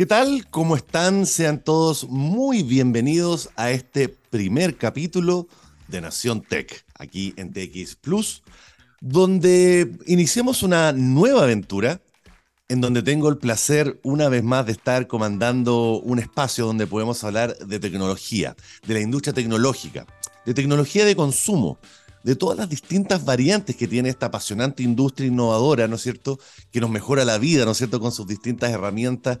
¿Qué tal? ¿Cómo están? Sean todos muy bienvenidos a este primer capítulo de Nación Tech, aquí en TX Plus, donde iniciamos una nueva aventura en donde tengo el placer una vez más de estar comandando un espacio donde podemos hablar de tecnología, de la industria tecnológica, de tecnología de consumo, de todas las distintas variantes que tiene esta apasionante industria innovadora, ¿no es cierto?, que nos mejora la vida, ¿no es cierto?, con sus distintas herramientas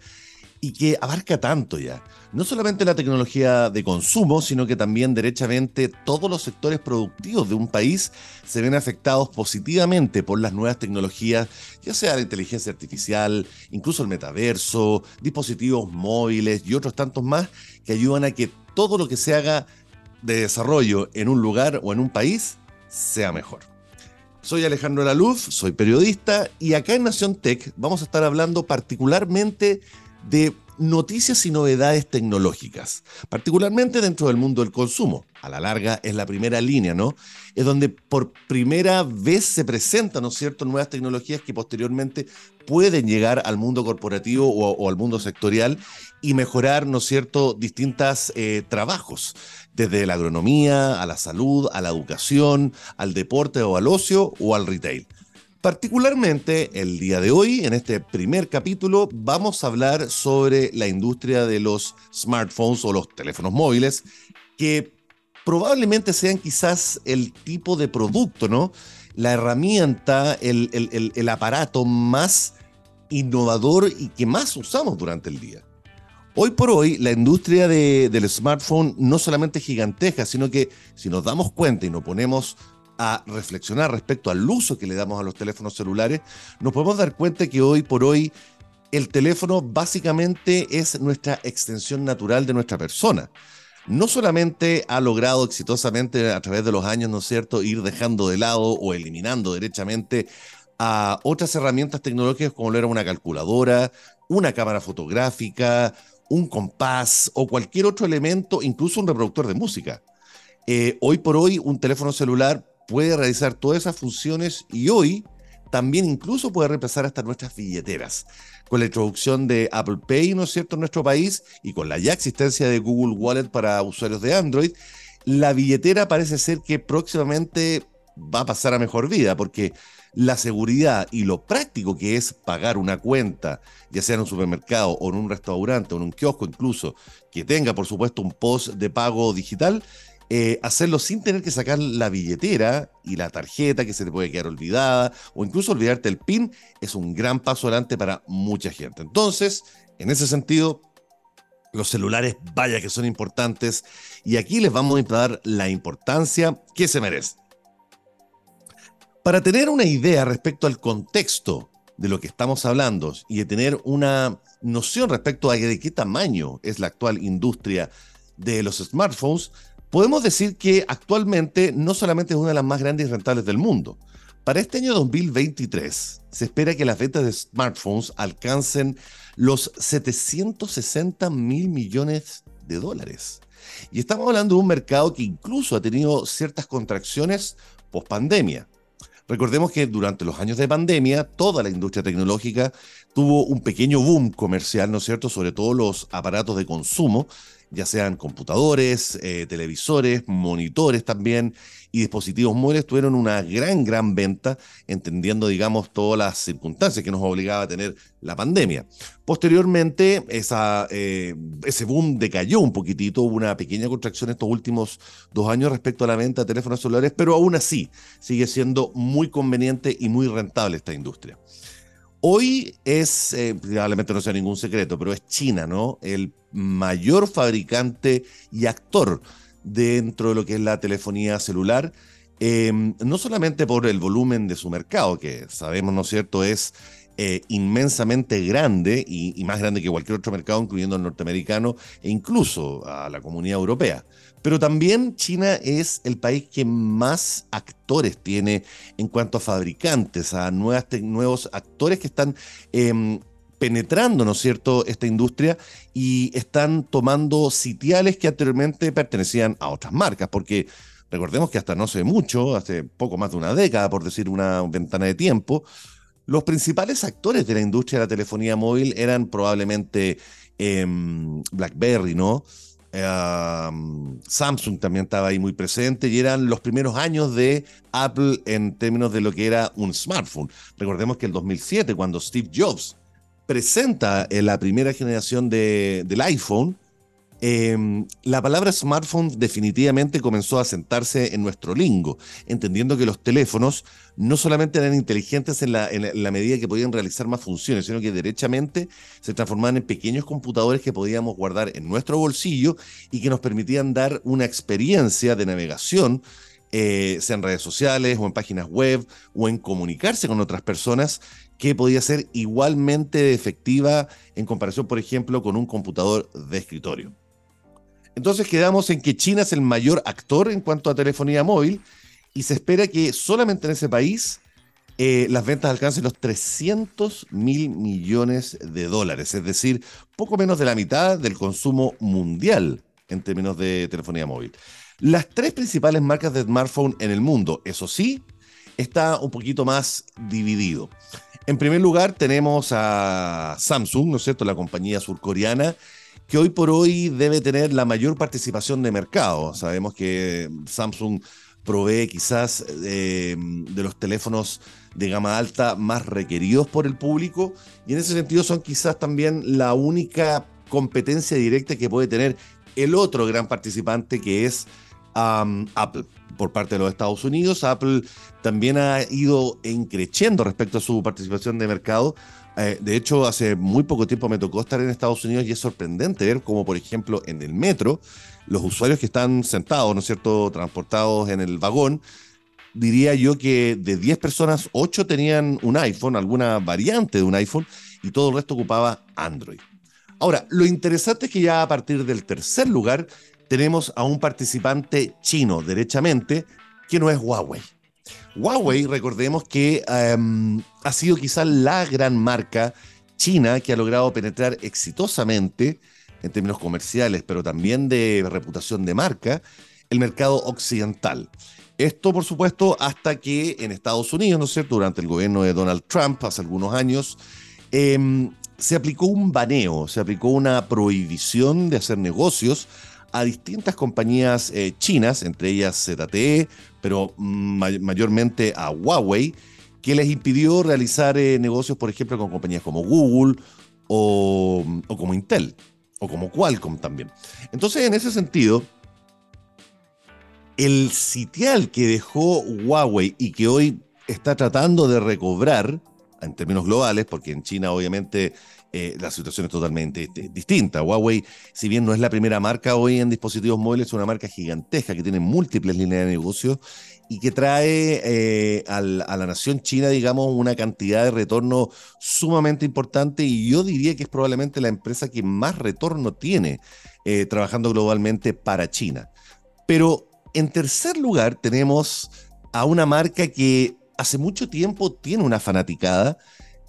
y que abarca tanto ya. No solamente la tecnología de consumo, sino que también derechamente todos los sectores productivos de un país se ven afectados positivamente por las nuevas tecnologías, ya sea la inteligencia artificial, incluso el metaverso, dispositivos móviles y otros tantos más que ayudan a que todo lo que se haga de desarrollo en un lugar o en un país sea mejor. Soy Alejandro Laluz, soy periodista y acá en Nación Tech vamos a estar hablando particularmente de noticias y novedades tecnológicas, particularmente dentro del mundo del consumo. A la larga es la primera línea, ¿no? Es donde por primera vez se presentan, ¿no es cierto?, nuevas tecnologías que posteriormente pueden llegar al mundo corporativo o, al mundo sectorial y mejorar, ¿no es cierto?, distintos eh, trabajos, desde la agronomía, a la salud, a la educación, al deporte o al ocio o al retail. Particularmente el día de hoy, en este primer capítulo, vamos a hablar sobre la industria de los smartphones o los teléfonos móviles, que probablemente sean quizás el tipo de producto, ¿no? La herramienta, el, el, aparato más innovador y que más usamos durante el día. Hoy por hoy, la industria del smartphone no solamente es gigantesca, sino que si nos damos cuenta y nos ponemos a reflexionar respecto al uso que le damos a los teléfonos celulares, nos podemos dar cuenta que hoy por hoy el teléfono básicamente es nuestra extensión natural de nuestra persona. No solamente ha logrado exitosamente a través de los años, ¿no es cierto?, ir dejando de lado o eliminando derechamente a otras herramientas tecnológicas como lo era una calculadora, una cámara fotográfica, un compás o cualquier otro elemento, incluso un reproductor de música. Eh, hoy por hoy un teléfono celular puede realizar todas esas funciones y hoy también incluso puede reemplazar hasta nuestras billeteras. Con la introducción de Apple Pay, ¿no es cierto?, en nuestro país y con la ya existencia de Google Wallet para usuarios de Android, la billetera parece ser que próximamente va a pasar a mejor vida porque la seguridad y lo práctico que es pagar una cuenta, ya sea en un supermercado o en un restaurante o en un kiosco incluso, que tenga por supuesto un post de pago digital, eh, hacerlo sin tener que sacar la billetera y la tarjeta que se te puede quedar olvidada o incluso olvidarte el PIN es un gran paso adelante para mucha gente. Entonces, en ese sentido, los celulares, vaya que son importantes y aquí les vamos a dar la importancia que se merece. Para tener una idea respecto al contexto de lo que estamos hablando y de tener una noción respecto a de qué tamaño es la actual industria de los smartphones, Podemos decir que actualmente no solamente es una de las más grandes y rentables del mundo. Para este año 2023 se espera que las ventas de smartphones alcancen los 760 mil millones de dólares. Y estamos hablando de un mercado que incluso ha tenido ciertas contracciones post pandemia. Recordemos que durante los años de pandemia, toda la industria tecnológica tuvo un pequeño boom comercial, ¿no es cierto?, sobre todo los aparatos de consumo, ya sean computadores, eh, televisores, monitores también y dispositivos móviles tuvieron una gran, gran venta, entendiendo, digamos, todas las circunstancias que nos obligaba a tener la pandemia. Posteriormente, esa, eh, ese boom decayó un poquitito, hubo una pequeña contracción estos últimos dos años respecto a la venta de teléfonos celulares, pero aún así sigue siendo muy conveniente y muy rentable esta industria. Hoy es, eh, probablemente no sea ningún secreto, pero es China, ¿no? El mayor fabricante y actor dentro de lo que es la telefonía celular, em, no solamente por el volumen de su mercado, que sabemos, ¿no es cierto?, es eh, inmensamente grande y, y, más grande que cualquier otro mercado, incluyendo el norteamericano e incluso a la comunidad europea. Pero también China es el país que más actores tiene en cuanto a fabricantes, a nuevas nuevos actores que están em, penetrando, ¿no es cierto?, esta industria y están tomando sitiales que anteriormente pertenecían a otras marcas, porque recordemos que hasta no hace mucho, hace poco más de una década, por decir una ventana de tiempo, los principales actores de la industria de la telefonía móvil eran probablemente em, BlackBerry, ¿no? Samsung también estaba ahí muy presente y eran los primeros años de Apple en términos de lo que era un smartphone. Recordemos que el 2007, cuando Steve Jobs presenta la primera generación de, del iPhone, Em, la palabra smartphone definitivamente comenzó a sentarse en nuestro lingo, entendiendo que los teléfonos no solamente eran inteligentes en la, medida que podían realizar más funciones, sino que derechamente se transformaban en pequeños computadores que podíamos guardar en nuestro bolsillo y que nos permitían dar una experiencia de navegación eh, sea en redes sociales o en páginas web o en comunicarse con otras personas que podía ser igualmente efectiva en comparación, por ejemplo, con un computador de escritorio. Entonces quedamos en que China es el mayor actor en cuanto a telefonía móvil y se espera que solamente en ese país eh, las ventas alcancen los 300 mil millones de dólares, es decir, poco menos de la mitad del consumo mundial en términos de telefonía móvil. Las tres principales marcas de smartphone en el mundo, eso sí, está un poquito más dividido. En primer lugar tenemos a Samsung, ¿no es cierto?, la compañía surcoreana, que hoy por hoy debe tener la mayor participación de mercado. Sabemos que Samsung provee quizás eh, de los teléfonos de gama alta más requeridos por el público y en ese sentido son quizás también la única competencia directa que puede tener el otro gran participante que es Apple por parte de los Estados Unidos. Apple también ha ido encreciendo respecto a su participación de mercado eh, de hecho, hace muy poco tiempo me tocó estar en Estados Unidos y es sorprendente ver cómo, por ejemplo, en el metro, los usuarios que están sentados, ¿no es cierto?, transportados en el vagón, diría yo que de 10 personas, 8 tenían un iPhone, alguna variante de un iPhone, y todo el resto ocupaba Android. Ahora, lo interesante es que ya a partir del tercer lugar tenemos a un participante chino, derechamente, que no es Huawei. Huawei, recordemos que em, ha sido quizás la gran marca china que ha logrado penetrar exitosamente en términos comerciales, pero también de reputación de marca, el mercado occidental. Esto, por supuesto, hasta que en Estados Unidos, ¿no es cierto?, durante el gobierno de Donald Trump, hace algunos años, em, se aplicó un baneo, se aplicó una prohibición de hacer negocios a distintas compañías eh, chinas, entre ellas ZTE, pero mayormente a Huawei, que les impidió realizar eh, negocios, por ejemplo, con compañías como Google o, o como Intel, o como Qualcomm también. Entonces, en ese sentido, el sitial que dejó Huawei y que hoy está tratando de recobrar, en términos globales, porque en China obviamente eh, la situación es totalmente este, distinta. Huawei, si bien no es la primera marca hoy en dispositivos móviles, es una marca gigantesca que tiene múltiples líneas de negocio y que trae eh, a la nación china, digamos, una cantidad de retorno sumamente importante y yo diría que es probablemente la empresa que más retorno tiene eh, trabajando globalmente para China. Pero en tercer lugar tenemos a una marca que hace mucho tiempo tiene una fanaticada,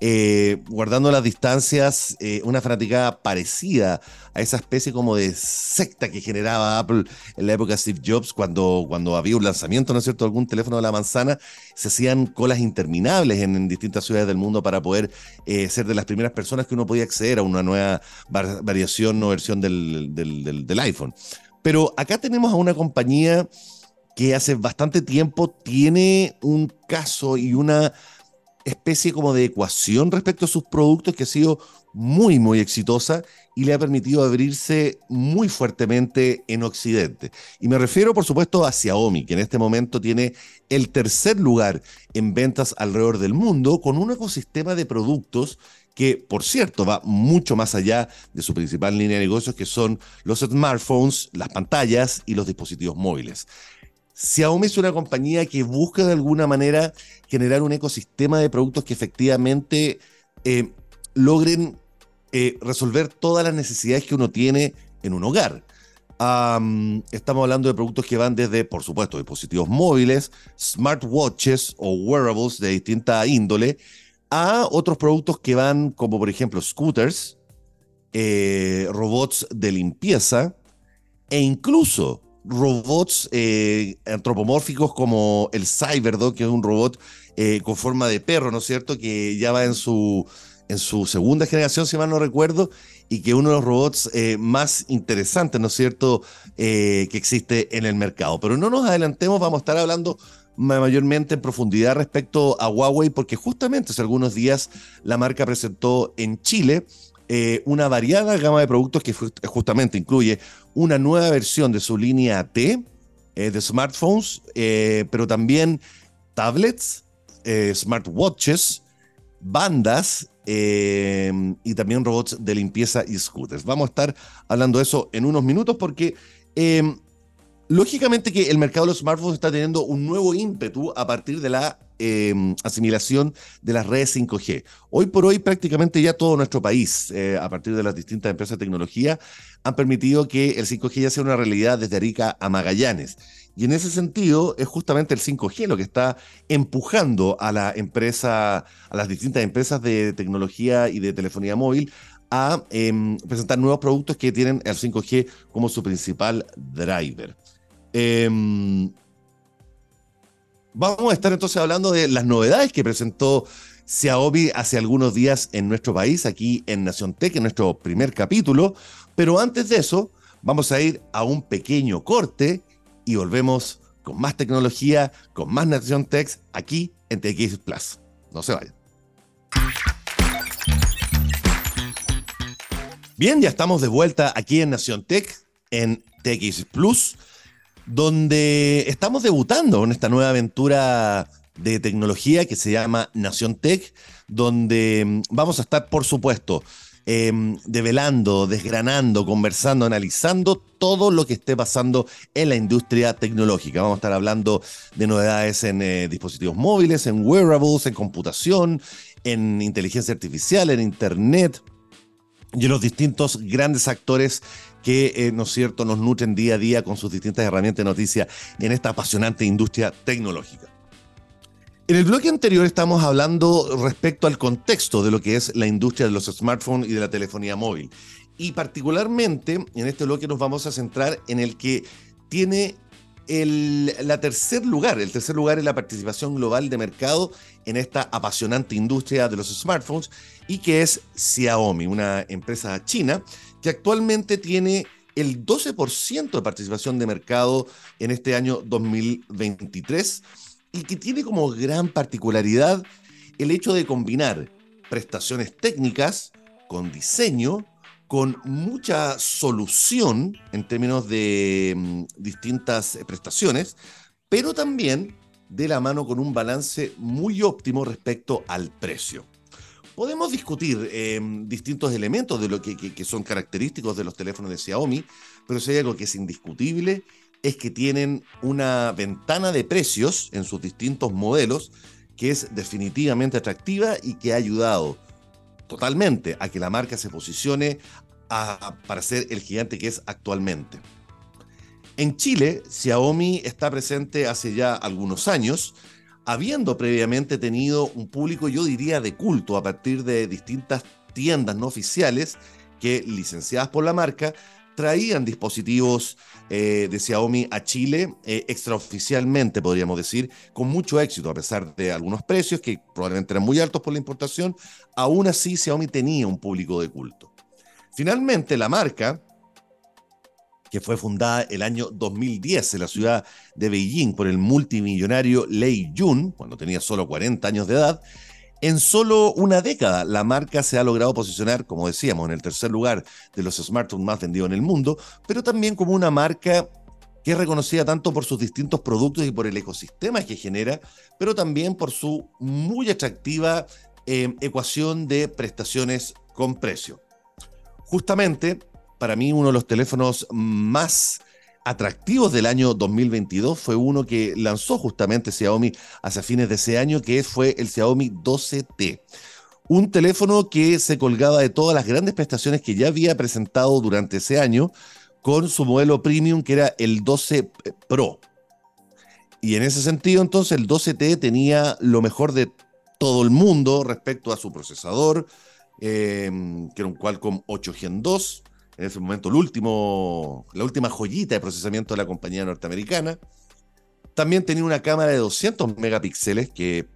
eh, guardando las distancias, eh, una fanaticada parecida a esa especie como de secta que generaba Apple en la época de Steve Jobs, cuando, cuando había un lanzamiento, ¿no es cierto?, algún teléfono de la manzana, se hacían colas interminables en, distintas ciudades del mundo para poder eh, ser de las primeras personas que uno podía acceder a una nueva variación o versión del, del iPhone. Pero acá tenemos a una compañía que hace bastante tiempo tiene un caso y una especie como de ecuación respecto a sus productos que ha sido muy, muy exitosa y le ha permitido abrirse muy fuertemente en Occidente. Y me refiero, por supuesto, a Xiaomi, que en este momento tiene el tercer lugar en ventas alrededor del mundo, con un ecosistema de productos que, por cierto, va mucho más allá de su principal línea de negocios, que son los smartphones, las pantallas y los dispositivos móviles. Xiaomi es una compañía que busca de alguna manera generar un ecosistema de productos que efectivamente eh, logren eh, resolver todas las necesidades que uno tiene en un hogar. estamos hablando de productos que van desde, por supuesto, dispositivos móviles, smartwatches o wearables de distinta índole, a otros productos que van como, por ejemplo, scooters, eh, robots de limpieza e incluso robots eh, antropomórficos como el Cyberdog, que es un robot eh, con forma de perro, ¿no es cierto? Que ya va en su, en su segunda generación, si mal no recuerdo, y que uno de los robots eh, más interesantes, ¿no es cierto?, que existe en el mercado. Pero no nos adelantemos, vamos a estar hablando mayormente en profundidad respecto a Huawei, porque justamente hace algunos días la marca presentó en Chile eh, una variada gama de productos que justamente incluye una nueva versión de su línea T de smartphones, pero también tablets, smartwatches, bandas eh, y también robots de limpieza y scooters. Vamos a estar hablando de eso en unos minutos porque eh, lógicamente que el mercado de los smartphones está teniendo un nuevo ímpetu a partir de la eh, asimilación de las redes 5G. Hoy por hoy prácticamente ya todo nuestro país, a partir de las distintas empresas de tecnología, han permitido que el 5G ya sea una realidad desde Arica a Magallanes. Y en ese sentido es justamente el 5G lo que está empujando a la empresa, a las distintas empresas de tecnología y de telefonía móvil a em, presentar nuevos productos que tienen el 5G como su principal driver. Em, vamos a estar entonces hablando de las novedades que presentó Xiaomi hace algunos días en nuestro país, aquí en Nación Tech, en nuestro primer capítulo. Pero antes de eso, vamos a ir a un pequeño corte y volvemos con más tecnología, con más Nación Tech aquí en TX Plus. No se vayan. Bien, ya estamos de vuelta aquí en Nación Tech, en TX Plus, donde estamos debutando en esta nueva aventura de tecnología que se llama Nación Tech, donde mm, vamos a estar, por supuesto, Em, develando, desgranando, conversando, analizando todo lo que esté pasando en la industria tecnológica. Vamos a estar hablando de novedades en eh, dispositivos móviles, en wearables, en computación, en inteligencia artificial, en Internet y en los distintos grandes actores que, eh, ¿no es cierto?, nos nutren día a día con sus distintas herramientas de noticia en esta apasionante industria tecnológica. En el bloque anterior estamos hablando respecto al contexto de lo que es la industria de los smartphones y de la telefonía móvil. Y particularmente en este bloque nos vamos a centrar en el que tiene el la tercer lugar, el tercer lugar es la participación global de mercado en esta apasionante industria de los smartphones y que es Xiaomi, una empresa china que actualmente tiene el 12% de participación de mercado en este año 2023 y que tiene como gran particularidad el hecho de combinar prestaciones técnicas con diseño, con mucha solución en términos de mm, distintas prestaciones, pero también de la mano con un balance muy óptimo respecto al precio. Podemos discutir em, distintos elementos de lo que, que, son característicos de los teléfonos de Xiaomi, pero si hay algo que es indiscutible es que tienen una ventana de precios en sus distintos modelos que es definitivamente atractiva y que ha ayudado totalmente a que la marca se posicione para ser el gigante que es actualmente. En Chile, Xiaomi está presente hace ya algunos años, habiendo previamente tenido un público, yo diría, de culto a partir de distintas tiendas no oficiales que, licenciadas por la marca, traían dispositivos eh, de Xiaomi a Chile eh, extraoficialmente, podríamos decir, con mucho éxito, a pesar de algunos precios que probablemente eran muy altos por la importación, aún así Xiaomi tenía un público de culto. Finalmente, la marca, que fue fundada el año 2010 en la ciudad de Beijing por el multimillonario Lei Jun, cuando tenía solo 40 años de edad, en solo una década, la marca se ha logrado posicionar, como decíamos, en el tercer lugar de los smartphones más vendidos en el mundo, pero también como una marca que es reconocida tanto por sus distintos productos y por el ecosistema que genera, pero también por su muy atractiva eh, ecuación de prestaciones con precio. Justamente, para mí, uno de los teléfonos más atractivos del año 2022 fue uno que lanzó justamente Xiaomi hacia fines de ese año, que fue el Xiaomi 12T. Un teléfono que se colgaba de todas las grandes prestaciones que ya había presentado durante ese año con su modelo premium que era el 12 Pro. Y en ese sentido entonces el 12T tenía lo mejor de todo el mundo respecto a su procesador, eh, que era un Qualcomm 8 Gen 2, en ese momento la última joyita de procesamiento de la compañía norteamericana. También tenía una cámara de 200 megapíxeles que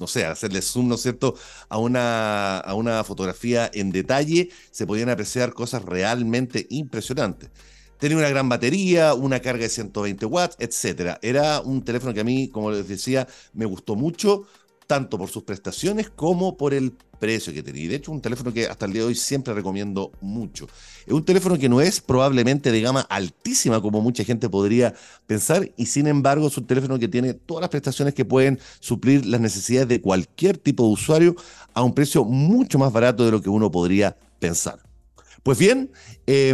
no sé, hacerle zoom, ¿no es cierto?, a una, a una fotografía en detalle, se podían apreciar cosas realmente impresionantes. Tenía una gran batería, una carga de 120 watts, etc. Era un teléfono que a mí, como les decía, me gustó mucho, tanto por sus prestaciones como por el precio que tenía. Y de hecho, un teléfono que hasta el día de hoy siempre recomiendo mucho. Es un teléfono que no es probablemente de gama altísima como mucha gente podría pensar y sin embargo es un teléfono que tiene todas las prestaciones que pueden suplir las necesidades de cualquier tipo de usuario a un precio mucho más barato de lo que uno podría pensar. Pues bien, eh,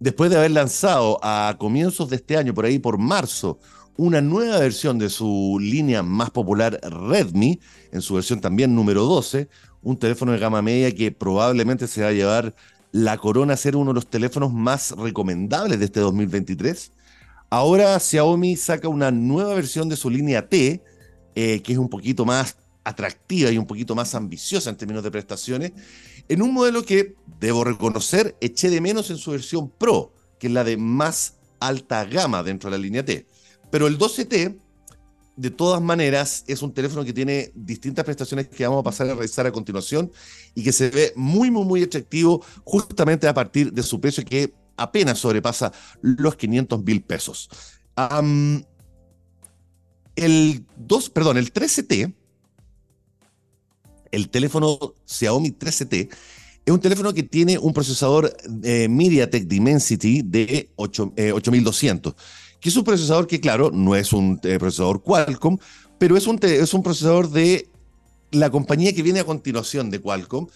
después de haber lanzado a comienzos de este año, por ahí por marzo, una nueva versión de su línea más popular Redmi, en su versión también número 12, un teléfono de gama media que probablemente se va a llevar la corona a ser uno de los teléfonos más recomendables de este 2023. Ahora Xiaomi saca una nueva versión de su línea T, eh, que es un poquito más atractiva y un poquito más ambiciosa en términos de prestaciones, en un modelo que, debo reconocer, eché de menos en su versión Pro, que es la de más alta gama dentro de la línea T. Pero el 12T, de todas maneras, es un teléfono que tiene distintas prestaciones que vamos a pasar a revisar a continuación y que se ve muy, muy, muy atractivo justamente a partir de su precio que apenas sobrepasa los 500 mil pesos. el 2, perdón, el 13T el teléfono Xiaomi 13T es un teléfono que tiene un procesador eh, MediaTek Dimensity de 8200, eh, que es un procesador que, claro, no es un eh, procesador Qualcomm, pero es un, es un procesador de la compañía que viene a continuación de Qualcomm,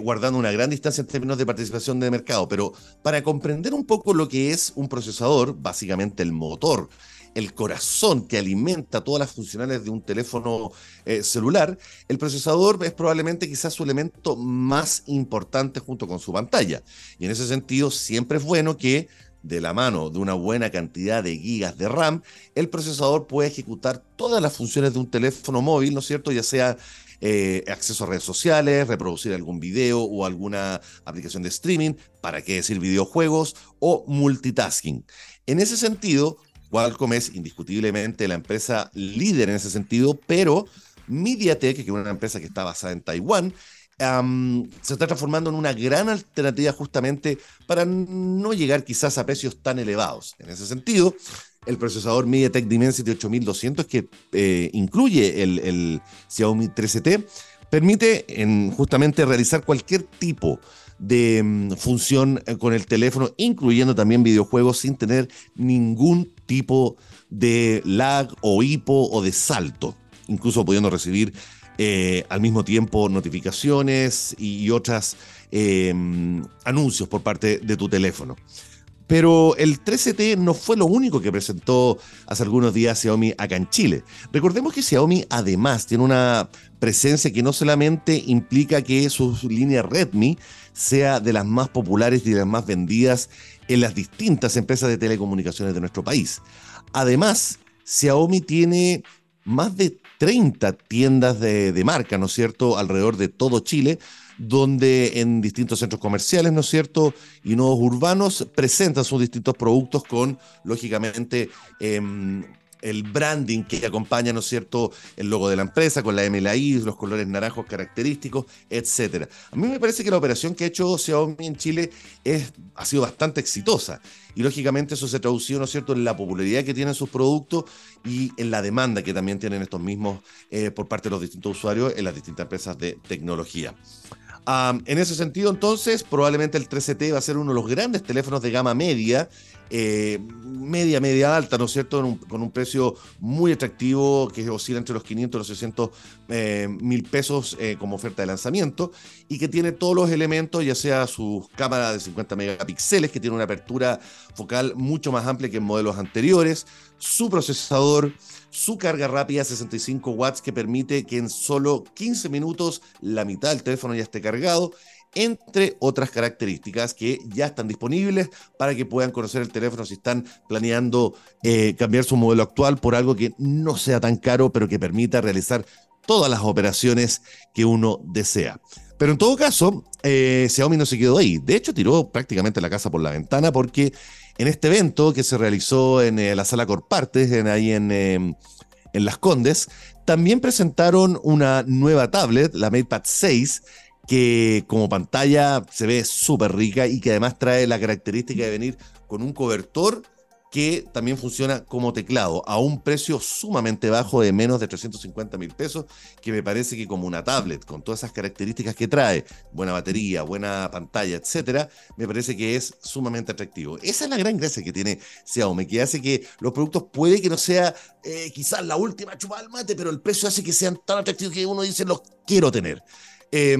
guardando una gran distancia en términos de participación de mercado. Pero para comprender un poco lo que es un procesador, básicamente el motor el corazón que alimenta todas las funcionalidades de un teléfono eh, celular, el procesador es probablemente quizás su elemento más importante junto con su pantalla. Y en ese sentido, siempre es bueno que de la mano de una buena cantidad de gigas de RAM, el procesador puede ejecutar todas las funciones de un teléfono móvil, ¿no es cierto? Ya sea eh, acceso a redes sociales, reproducir algún video o alguna aplicación de streaming, para qué decir videojuegos o multitasking. En ese sentido, Qualcomm es indiscutiblemente la empresa líder en ese sentido, pero MediaTek, que es una empresa que está basada en Taiwán, se está transformando en una gran alternativa justamente para no llegar quizás a precios tan elevados. En ese sentido, el procesador MediaTek Dimensity 8200 que eh, incluye el, Xiaomi 13T permite en, justamente realizar cualquier tipo de mm, función eh, con el teléfono, incluyendo también videojuegos sin tener ningún tipo de lag o hipo o de salto, incluso pudiendo recibir eh, al mismo tiempo notificaciones y, otros em, anuncios por parte de tu teléfono. Pero el 13T no fue lo único que presentó hace algunos días Xiaomi acá en Chile. Recordemos que Xiaomi además tiene una presencia que no solamente implica que su línea Redmi sea de las más populares y de las más vendidas en las distintas empresas de telecomunicaciones de nuestro país. Además, Xiaomi tiene más de 30 tiendas de, marca, ¿no es cierto?, alrededor de todo Chile, donde en distintos centros comerciales, ¿no es cierto?, y nuevos urbanos presentan sus distintos productos con, lógicamente, em, el branding que acompaña, ¿no es cierto?, el logo de la empresa, con la MLI, los colores naranjos característicos, etcétera. A mí me parece que la operación que ha hecho Xiaomi en Chile es, ha sido bastante exitosa. Y lógicamente eso se traducido, ¿no es cierto?, en la popularidad que tienen sus productos y en la demanda que también tienen estos mismos eh, por parte de los distintos usuarios en las distintas empresas de tecnología en ese sentido, entonces, probablemente el 13T va a ser uno de los grandes teléfonos de gama media, eh, media, media alta, ¿no es cierto? con un precio muy atractivo que oscila entre los 500 y los 600 eh, mil pesos eh, como oferta de lanzamiento y que tiene todos los elementos, ya sea su cámara de 50 megapíxeles, que tiene una apertura focal mucho más amplia que en modelos anteriores, su procesador su carga rápida 65 watts que permite que en solo 15 minutos la mitad del teléfono ya esté cargado, entre otras características que ya están disponibles para que puedan conocer el teléfono si están planeando eh, cambiar su modelo actual por algo que no sea tan caro, pero que permita realizar todas las operaciones que uno desea. Pero en todo caso, eh, Xiaomi no se quedó ahí. De hecho, tiró prácticamente la casa por la ventana porque en este evento que se realizó en eh, la sala Corpartes, en, ahí en, em, en Las Condes, también presentaron una nueva tablet, la MatePad 6, que como pantalla se ve súper rica y que además trae la característica de venir con un cobertor que también funciona como teclado a un precio sumamente bajo de menos de 350 mil pesos, que me parece que como una tablet con todas esas características que trae, buena batería, buena pantalla, etcétera, me parece que es sumamente atractivo. Esa es la gran gracia que tiene Xiaomi, que hace que los productos puede que no sea eh, quizás la última chupada al mate, pero el precio hace que sean tan atractivos que uno dice los quiero tener. Eh,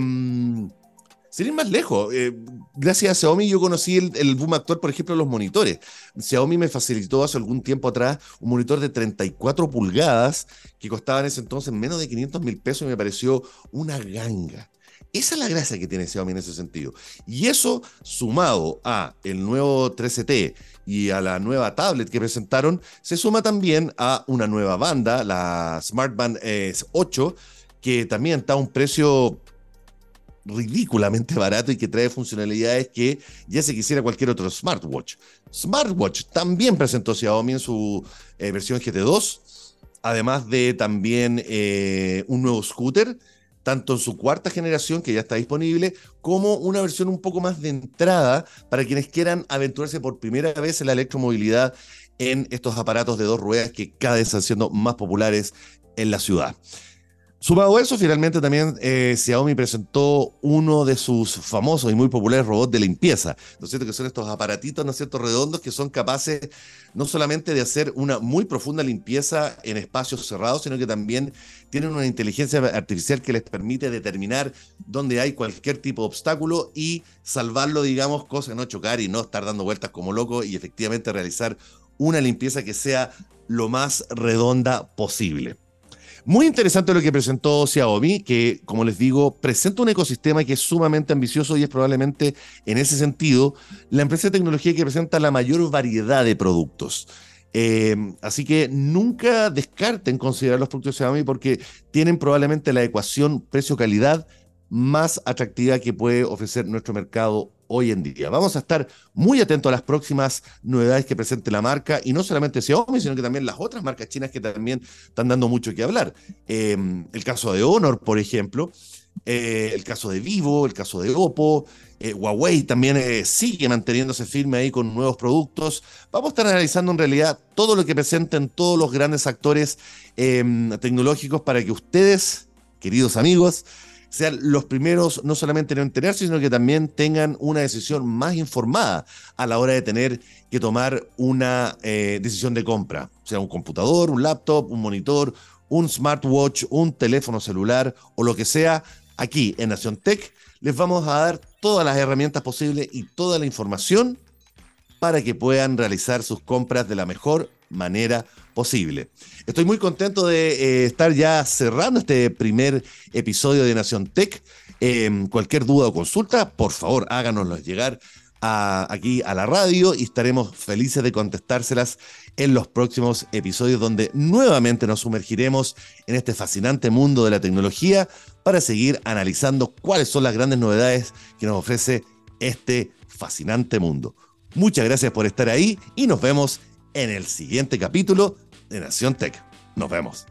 sin ir más lejos, eh, gracias a Xiaomi yo conocí el, boom actual, por ejemplo, los monitores. Xiaomi me facilitó hace algún tiempo atrás un monitor de 34 pulgadas que costaba en ese entonces menos de 500 mil pesos y me pareció una ganga. Esa es la gracia que tiene Xiaomi en ese sentido. Y eso sumado a el nuevo 13T y a la nueva tablet que presentaron, se suma también a una nueva banda, la Smart Band 8, eh, que también está a un precio ridículamente barato y que trae funcionalidades que ya se quisiera cualquier otro smartwatch. Smartwatch también presentó Xiaomi en su eh, versión GT2, además de también eh, un nuevo scooter, tanto en su cuarta generación, que ya está disponible, como una versión un poco más de entrada para quienes quieran aventurarse por primera vez en la electromovilidad en estos aparatos de dos ruedas que cada vez están siendo más populares en la ciudad. Sumado a eso, finalmente también eh, Xiaomi presentó uno de sus famosos y muy populares robots de limpieza, ¿no es cierto? Que son estos aparatitos, ¿no es cierto?, redondos que son capaces no solamente de hacer una muy profunda limpieza en espacios cerrados, sino que también tienen una inteligencia artificial que les permite determinar dónde hay cualquier tipo de obstáculo y salvarlo, digamos, cosa no chocar y no estar dando vueltas como loco y efectivamente realizar una limpieza que sea lo más redonda posible. Muy interesante lo que presentó Xiaomi, que como les digo, presenta un ecosistema que es sumamente ambicioso y es probablemente en ese sentido la empresa de tecnología que presenta la mayor variedad de productos. Eh, así que nunca descarten considerar los productos Xiaomi porque tienen probablemente la ecuación precio-calidad más atractiva que puede ofrecer nuestro mercado hoy en día. Vamos a estar muy atentos a las próximas novedades que presente la marca y no solamente Xiaomi, sino que también las otras marcas chinas que también están dando mucho que hablar. Em, el caso de Honor, por ejemplo, eh, el caso de Vivo, el caso de Oppo, eh, Huawei también eh, sigue manteniéndose firme ahí con nuevos productos. Vamos a estar analizando en realidad todo lo que presenten todos los grandes actores em, tecnológicos para que ustedes, queridos amigos, sean los primeros no solamente en enterarse, sino que también tengan una decisión más informada a la hora de tener que tomar una eh, decisión de compra, sea un computador, un laptop, un monitor, un smartwatch, un teléfono celular o lo que sea, aquí en Nación Tech les vamos a dar todas las herramientas posibles y toda la información para que puedan realizar sus compras de la mejor manera posible. Estoy muy contento de eh, estar ya cerrando este primer episodio de Nación Tech. Em, cualquier duda o consulta, por favor, háganoslo llegar aquí a la radio y estaremos felices de contestárselas en los próximos episodios donde nuevamente nos sumergiremos en este fascinante mundo de la tecnología para seguir analizando cuáles son las grandes novedades que nos ofrece este fascinante mundo. Muchas gracias por estar ahí y nos vemos en el siguiente capítulo de Nación Tech. Nos vemos.